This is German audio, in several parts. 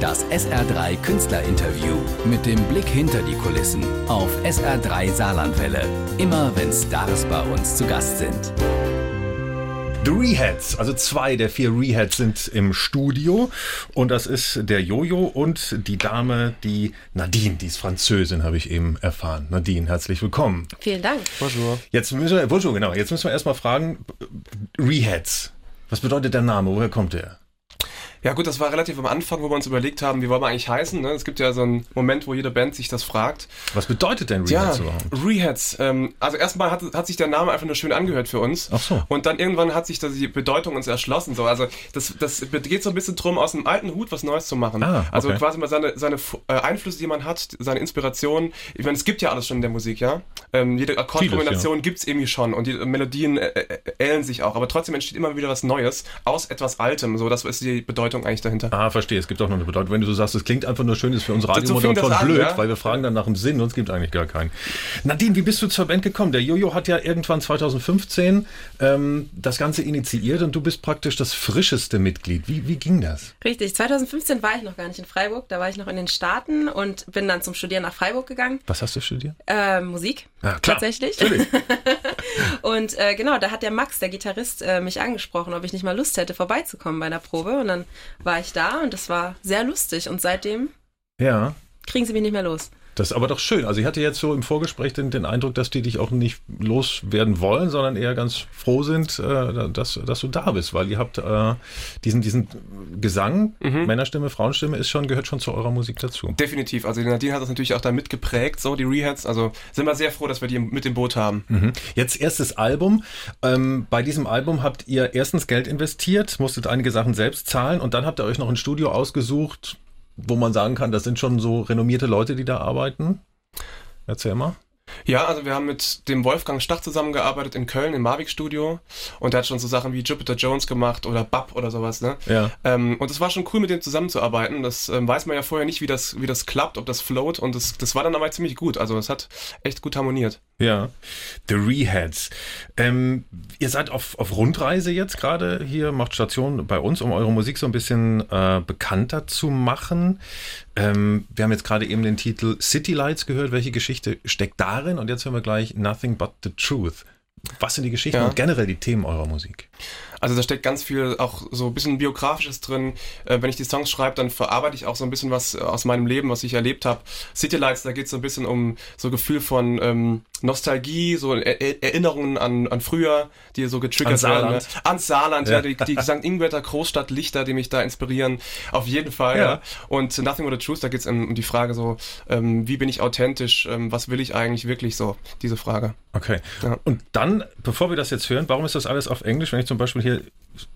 Das SR3 Künstlerinterview mit dem Blick hinter die Kulissen auf SR3 Saarlandwelle. Immer wenn Stars bei uns zu Gast sind. The Reheads, also zwei der vier Reheads sind im Studio und das ist der Jojo und die Dame, die Nadine, die ist Französin, habe ich eben erfahren. Nadine, herzlich willkommen. Vielen Dank. Bonjour. Jetzt müssen wir, bonjour, genau, jetzt müssen wir erstmal fragen, Reheads, was bedeutet der Name, woher kommt der? Ja gut, das war relativ am Anfang, wo wir uns überlegt haben, wie wollen wir eigentlich heißen. Ne? Es gibt ja so einen Moment, wo jede Band sich das fragt. Was bedeutet denn Reheads ja, überhaupt? Reheads. Ähm, also erstmal hat, hat sich der Name einfach nur schön angehört für uns. Ach so. Und dann irgendwann hat sich da die Bedeutung uns erschlossen. So. Also das, das geht so ein bisschen drum, aus einem alten Hut was Neues zu machen. Ah, okay. Also quasi mal seine, seine äh, Einflüsse, die man hat, seine Inspiration. Ich meine, es gibt ja alles schon in der Musik, ja. Ähm, jede Akkordkombination ja. gibt es irgendwie schon und die Melodien äh, äh, ähneln sich auch. Aber trotzdem entsteht immer wieder was Neues aus etwas Altem. So, das ist die Bedeutung eigentlich dahinter. Ah, verstehe. Es gibt auch noch eine Bedeutung. Wenn du so sagst, es klingt einfach nur schön, ist für uns Radiomoderatoren so blöd, ja? weil wir fragen dann nach dem Sinn und es gibt eigentlich gar keinen. Nadine, wie bist du zur Band gekommen? Der Jojo hat ja irgendwann 2015 ähm, das Ganze initiiert und du bist praktisch das frischeste Mitglied. Wie, wie ging das? Richtig. 2015 war ich noch gar nicht in Freiburg. Da war ich noch in den Staaten und bin dann zum Studieren nach Freiburg gegangen. Was hast du studiert? Äh, Musik. Ja, klar. Tatsächlich. und äh, genau, da hat der Max, der Gitarrist, äh, mich angesprochen, ob ich nicht mal Lust hätte, vorbeizukommen bei einer Probe. Und dann war ich da und das war sehr lustig. Und seitdem ja. kriegen sie mich nicht mehr los. Das ist aber doch schön. Also ich hatte jetzt so im Vorgespräch den, den Eindruck, dass die dich auch nicht loswerden wollen, sondern eher ganz froh sind, äh, dass, dass du da bist, weil ihr habt äh, diesen, diesen Gesang, mhm. Männerstimme, Frauenstimme, ist schon, gehört schon zu eurer Musik dazu. Definitiv. Also Nadine hat das natürlich auch da mitgeprägt, so die Reheads. Also sind wir sehr froh, dass wir die mit dem Boot haben. Mhm. Jetzt erstes Album. Ähm, bei diesem Album habt ihr erstens Geld investiert, musstet einige Sachen selbst zahlen und dann habt ihr euch noch ein Studio ausgesucht, wo man sagen kann, das sind schon so renommierte Leute, die da arbeiten? Erzähl mal. Ja, also wir haben mit dem Wolfgang Stach zusammengearbeitet in Köln im Mavic Studio und der hat schon so Sachen wie Jupiter Jones gemacht oder Bub oder sowas, ne? Ja. Ähm, und es war schon cool, mit dem zusammenzuarbeiten. Das ähm, weiß man ja vorher nicht, wie das, wie das klappt, ob das float und das, das war dann aber ziemlich gut. Also es hat echt gut harmoniert. Ja. The Reheads. Ähm, ihr seid auf, auf Rundreise jetzt gerade hier, macht Station bei uns, um eure Musik so ein bisschen äh, bekannter zu machen. Ähm, wir haben jetzt gerade eben den Titel City Lights gehört. Welche Geschichte steckt darin? Und jetzt hören wir gleich Nothing But the Truth. Was sind die Geschichten ja. und generell die Themen eurer Musik? Also da steckt ganz viel auch so ein bisschen biografisches drin. Äh, wenn ich die Songs schreibe, dann verarbeite ich auch so ein bisschen was aus meinem Leben, was ich erlebt habe. City Lights, da geht es so ein bisschen um so Gefühl von ähm, Nostalgie, so er Erinnerungen an, an früher, die so getriggert an werden. Ne? An Saarland, ja, ja die, die St. Ingwerter Großstadtlichter, die mich da inspirieren. Auf jeden Fall, ja. ja. Und Nothing But the Truth, da geht es um, um, die Frage so, ähm, wie bin ich authentisch, ähm, was will ich eigentlich wirklich so, diese Frage. Okay. Ja. Und dann, bevor wir das jetzt hören, warum ist das alles auf Englisch, wenn ich zum Beispiel hier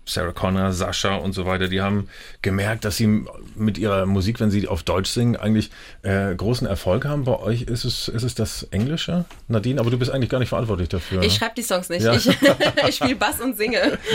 Sarah Connor, Sascha und so weiter, die haben gemerkt, dass sie mit ihrer Musik, wenn sie auf Deutsch singen, eigentlich äh, großen Erfolg haben. Bei euch ist es, ist es das Englische, Nadine, aber du bist eigentlich gar nicht verantwortlich dafür. Ich ne? schreibe die Songs nicht. Ja. Ich, ich spiele Bass und singe.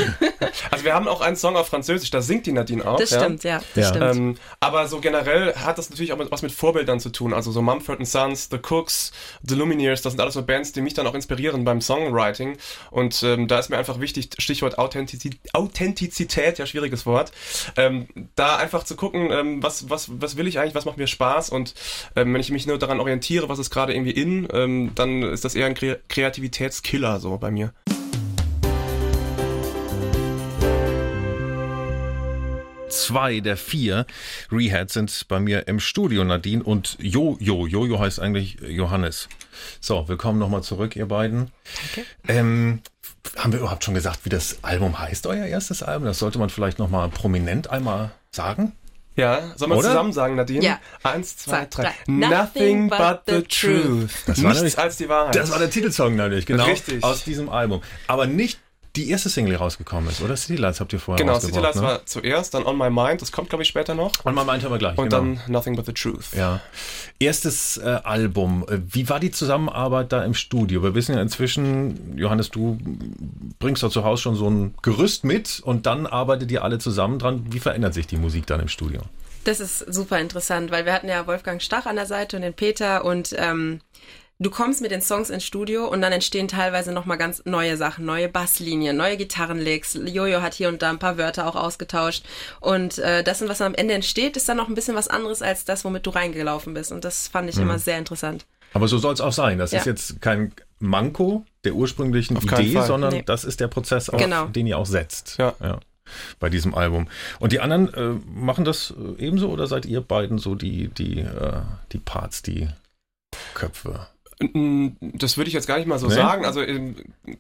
Also wir haben auch einen Song auf Französisch, da singt die Nadine auch. Das stimmt, ja. Das ja. Stimmt. Ähm, aber so generell hat das natürlich auch was mit Vorbildern zu tun. Also so Mumford Sons, The Cooks, The Lumineers, das sind alles so Bands, die mich dann auch inspirieren beim Songwriting. Und ähm, da ist mir einfach wichtig, Stichwort Authentizität Authentizität, ja, schwieriges Wort, ähm, da einfach zu gucken, ähm, was, was, was will ich eigentlich, was macht mir Spaß und ähm, wenn ich mich nur daran orientiere, was ist gerade irgendwie in, ähm, dann ist das eher ein Kre Kreativitätskiller so bei mir. zwei der vier Reheads sind bei mir im Studio, Nadine und Jojo. Jojo heißt eigentlich Johannes. So, willkommen nochmal zurück, ihr beiden. Danke. Ähm, haben wir überhaupt schon gesagt, wie das Album heißt, euer erstes Album? Das sollte man vielleicht nochmal prominent einmal sagen. Ja, sollen wir zusammen sagen, Nadine? Ja. Eins, zwei, drei. Nothing but the truth. Das war Nichts als die Wahrheit. Das war der Titelsong natürlich, genau. Richtig. Aus diesem Album. Aber nicht die erste Single rausgekommen ist, oder? City Lights habt ihr vorher Genau, City Lights ne? war zuerst, dann On My Mind, das kommt glaube ich später noch. On My Mind haben wir gleich, Und genau. dann Nothing But The Truth. Ja. Erstes äh, Album, wie war die Zusammenarbeit da im Studio? Wir wissen ja inzwischen, Johannes, du bringst da zu Hause schon so ein Gerüst mit und dann arbeitet ihr alle zusammen dran. Wie verändert sich die Musik dann im Studio? Das ist super interessant, weil wir hatten ja Wolfgang Stach an der Seite und den Peter und ähm, du kommst mit den Songs ins Studio und dann entstehen teilweise nochmal ganz neue Sachen, neue Basslinien, neue Gitarrenlicks. Jojo hat hier und da ein paar Wörter auch ausgetauscht. Und äh, das, was am Ende entsteht, ist dann noch ein bisschen was anderes als das, womit du reingelaufen bist. Und das fand ich mhm. immer sehr interessant. Aber so soll es auch sein. Das ja. ist jetzt kein Manko der ursprünglichen Auf Idee, sondern nee. das ist der Prozess, auf genau. den ihr auch setzt. Ja. ja. Bei diesem Album. Und die anderen äh, machen das äh, ebenso oder seid ihr beiden so die, die, äh, die Parts, die Köpfe? Das würde ich jetzt gar nicht mal so nee. sagen. Also in,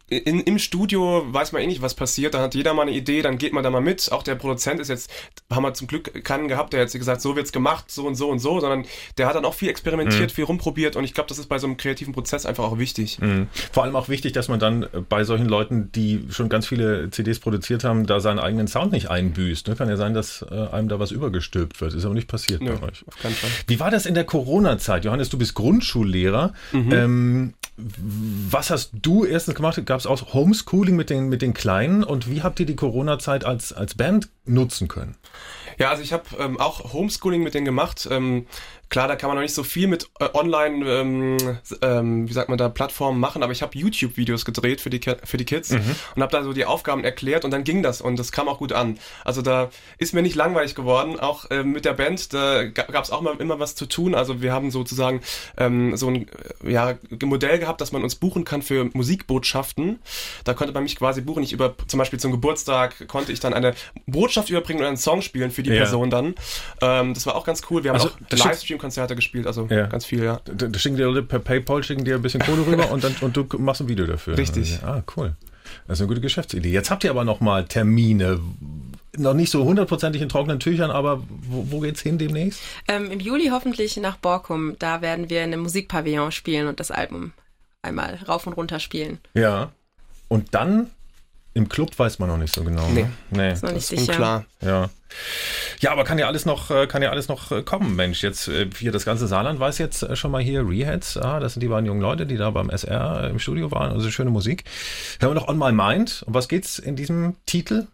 in, im Studio weiß man eh nicht, was passiert. Da hat jeder mal eine Idee, dann geht man da mal mit. Auch der Produzent ist jetzt, haben wir zum Glück keinen gehabt, der jetzt gesagt, so wird's gemacht, so und so und so, sondern der hat dann auch viel experimentiert, mhm. viel rumprobiert und ich glaube, das ist bei so einem kreativen Prozess einfach auch wichtig. Mhm. Vor allem auch wichtig, dass man dann bei solchen Leuten, die schon ganz viele CDs produziert haben, da seinen eigenen Sound nicht einbüßt. Ne? Kann ja sein, dass äh, einem da was übergestülpt wird. Ist aber nicht passiert Nö, bei euch. Auf keinen Fall. Wie war das in der Corona-Zeit? Johannes, du bist Grundschullehrer. Mhm. Mhm. Ähm, was hast du erstens gemacht? Gab es auch Homeschooling mit den, mit den Kleinen und wie habt ihr die Corona-Zeit als, als Band nutzen können? Ja, also ich habe ähm, auch Homeschooling mit denen gemacht. Ähm, Klar, da kann man noch nicht so viel mit äh, online, ähm, ähm, wie sagt man da, Plattformen machen, aber ich habe YouTube-Videos gedreht für die, für die Kids mhm. und habe da so die Aufgaben erklärt und dann ging das und das kam auch gut an. Also da ist mir nicht langweilig geworden, auch äh, mit der Band, da gab es auch mal immer was zu tun. Also wir haben sozusagen ähm, so ein äh, ja, Modell gehabt, dass man uns buchen kann für Musikbotschaften. Da konnte man mich quasi buchen. Ich über zum Beispiel zum Geburtstag konnte ich dann eine Botschaft überbringen und einen Song spielen für die ja. Person dann. Ähm, das war auch ganz cool. Wir haben also, auch Livestream Konzerte gespielt, also ja. ganz viel, ja. Da, da schicken dir per PayPal schicken dir ein bisschen Kohle rüber und dann und du machst ein Video dafür. Richtig. Ah, cool. Das ist eine gute Geschäftsidee. Jetzt habt ihr aber noch mal Termine. Noch nicht so hundertprozentig in trockenen Tüchern, aber wo, wo geht's hin demnächst? Ähm, Im Juli hoffentlich nach Borkum. Da werden wir in einem Musikpavillon spielen und das Album einmal rauf und runter spielen. Ja. Und dann im Club weiß man noch nicht so genau. Nee, ne? nee. ist noch nicht sicher. Unklar. Ja. Ja, aber kann ja alles noch, äh, kann ja alles noch äh, kommen, Mensch. Jetzt äh, hier das ganze Saarland weiß jetzt schon mal hier Reheads. Ah, das sind die beiden jungen Leute, die da beim SR im Studio waren. Also schöne Musik. Hören wir noch On My Mind. Um was geht's in diesem Titel?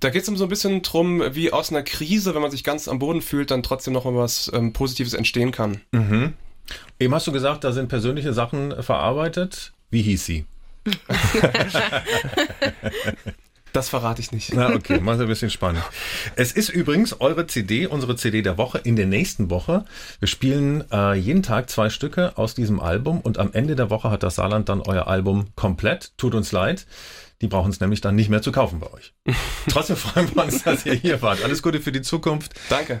Da geht es um so ein bisschen drum, wie aus einer Krise, wenn man sich ganz am Boden fühlt, dann trotzdem noch mal was ähm, Positives entstehen kann. Mhm. Eben hast du gesagt, da sind persönliche Sachen verarbeitet. Wie hieß sie? Das verrate ich nicht. Na, okay, mal ein bisschen spannend. Es ist übrigens eure CD, unsere CD der Woche in der nächsten Woche. Wir spielen äh, jeden Tag zwei Stücke aus diesem Album und am Ende der Woche hat das Saarland dann euer Album komplett. Tut uns leid. Die brauchen es nämlich dann nicht mehr zu kaufen bei euch. Trotzdem freuen wir uns, dass ihr hier wart. Alles Gute für die Zukunft. Danke.